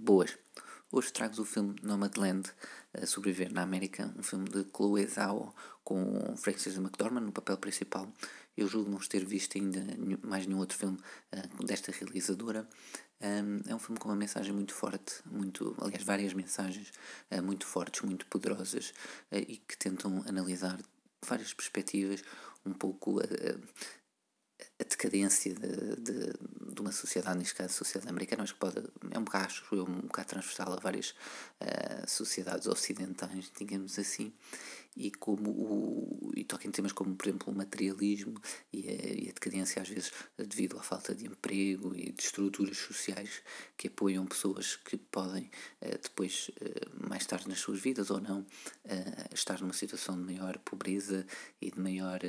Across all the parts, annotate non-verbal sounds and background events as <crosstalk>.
Boas. Hoje trago o filme Nomadland, a Sobreviver na América, um filme de Chloe Zhao com Frances McDormand no papel principal. Eu julgo não ter visto ainda mais nenhum outro filme uh, desta realizadora. Um, é um filme com uma mensagem muito forte, muito, aliás, várias mensagens uh, muito fortes, muito poderosas uh, e que tentam analisar várias perspectivas, um pouco a decadência de, de, de, uma sociedade, neste caso a sociedade americana, mas que pode, é um bocado, acho um bocado transversal a várias uh, sociedades ocidentais, digamos assim, e como o, e toca em temas como, por exemplo, o materialismo e a, e a decadência, às vezes, devido à falta de emprego e de estruturas sociais que apoiam pessoas que podem uh, depois, uh, mais tarde nas suas vidas ou não, estar numa situação de maior pobreza e de maior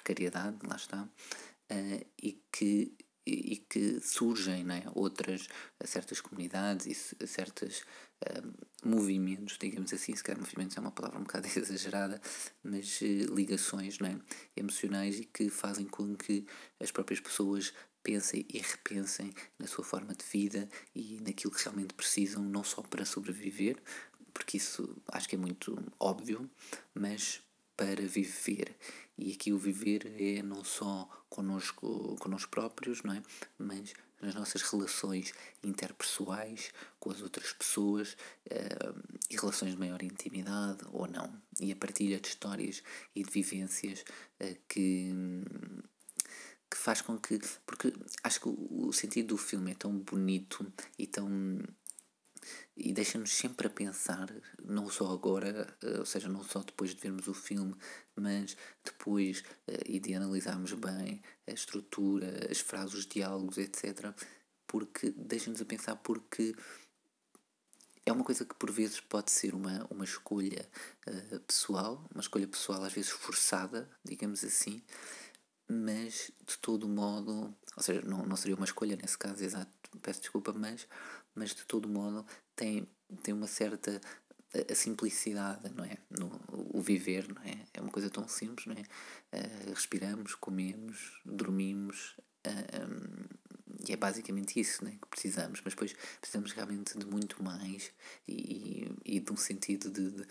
precariedade, lá está, uh, e que e que surgem né, outras certas comunidades e certos uh, movimentos, digamos assim, se calhar movimentos é uma palavra um bocado <laughs> exagerada, mas uh, ligações né, emocionais e que fazem com que as próprias pessoas pensem e repensem na sua forma de vida e naquilo que realmente precisam, não só para sobreviver, porque isso acho que é muito óbvio, mas para viver. E aqui o viver é não só connosco, connosco próprios, não é? mas nas nossas relações interpessoais com as outras pessoas uh, e relações de maior intimidade ou não. E a partilha de histórias e de vivências uh, que, que faz com que. Porque acho que o, o sentido do filme é tão bonito e tão e deixa-nos sempre a pensar, não só agora, eh, ou seja, não só depois de vermos o filme, mas depois eh, e de analisarmos bem a estrutura, as frases, os diálogos, etc. Porque deixa-nos a pensar porque é uma coisa que por vezes pode ser uma, uma escolha uh, pessoal, uma escolha pessoal às vezes forçada, digamos assim, mas de todo modo, ou seja, não, não seria uma escolha nesse caso, exato, peço desculpa, mas mas de todo modo tem, tem uma certa a, simplicidade, não é? No, o viver, não é? É uma coisa tão simples, não é? Uh, respiramos, comemos, dormimos uh, um, e é basicamente isso né, que precisamos, mas depois precisamos realmente de muito mais e, e de um sentido de, de,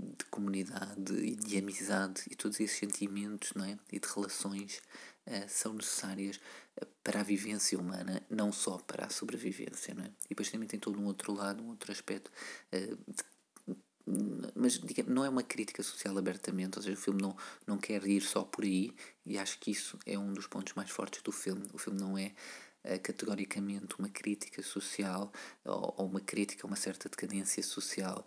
de comunidade e de amizade e todos esses sentimentos não é? e de relações uh, são necessárias para a vivência humana, não só para a sobrevivência. Não é? E depois também tem todo um outro lado, um outro aspecto. Uh, de, mas digamos, não é uma crítica social abertamente, ou seja, o filme não, não quer ir só por aí, e acho que isso é um dos pontos mais fortes do filme. O filme não é categoricamente uma crítica social ou uma crítica a uma certa decadência social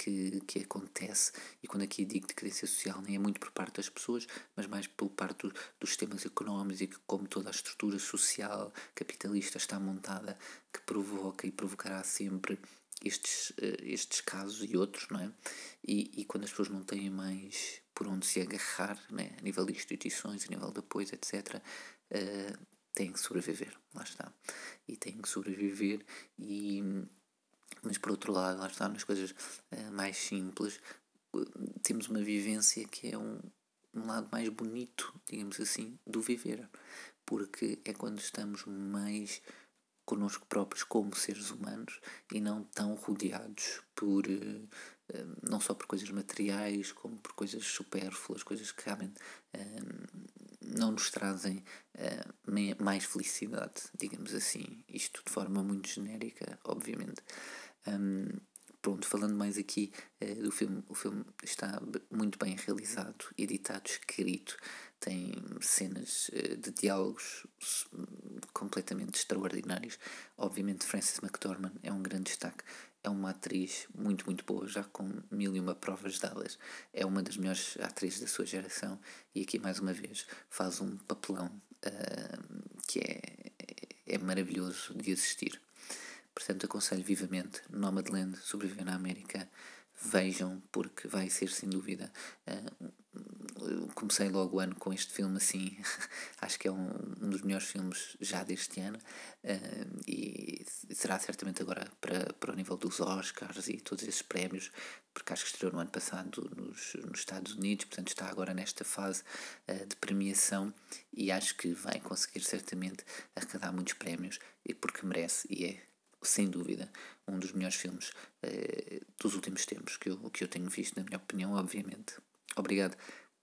que, que acontece, e quando aqui digo decadência social, nem é muito por parte das pessoas, mas mais por parte do, dos sistemas económicos e que, como toda a estrutura social capitalista está montada, que provoca e provocará sempre estes, uh, estes casos e outros, não é? E, e quando as pessoas não têm mais por onde se agarrar, né? a nível de instituições, a nível de apoios, etc., uh, eh, têm que sobreviver, lá está. E têm que sobreviver e mas por outro lado, lá está, nas coisas uh, mais simples, temos uma vivência que é um, um lado mais bonito, digamos assim, do viver. Porque é quando estamos mais connosco próprios como seres humanos e não tão rodeados por uh, não só por coisas materiais como por coisas supérfluas, coisas que realmente não nos trazem mais felicidade, digamos assim. Isto de forma muito genérica, obviamente. Um, pronto, falando mais aqui uh, do filme, o filme está muito bem realizado, editado, escrito, tem cenas uh, de diálogos completamente extraordinários. Obviamente, Frances McDormand é um grande destaque. É uma atriz muito, muito boa, já com mil e uma provas dadas. É uma das melhores atrizes da sua geração e aqui, mais uma vez, faz um papelão uh, que é, é maravilhoso de assistir. Portanto, aconselho vivamente Nomadland, Sobreviver na América. Vejam, porque vai ser sem dúvida. Uh, comecei logo o ano com este filme, assim, <laughs> acho que é um, dos melhores filmes já deste ano. Uh, e será certamente agora para, para o nível dos Oscars e todos esses prémios, porque acho que estreou no ano passado nos, nos Estados Unidos, portanto está agora nesta fase uh, de premiação e acho que vai conseguir certamente arrecadar muitos prémios, e porque merece e é sem dúvida, um dos melhores filmes uh, dos últimos tempos que eu, que eu tenho visto, na minha opinião, obviamente. Obrigado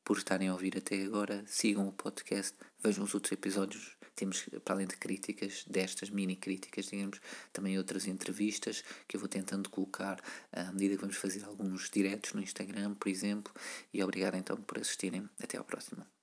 por estarem a ouvir até agora. Sigam o podcast, vejam os outros episódios. Temos, para além de críticas, destas mini críticas, digamos, também outras entrevistas que eu vou tentando colocar à medida que vamos fazer alguns diretos no Instagram, por exemplo. E obrigado então por assistirem. Até à próxima.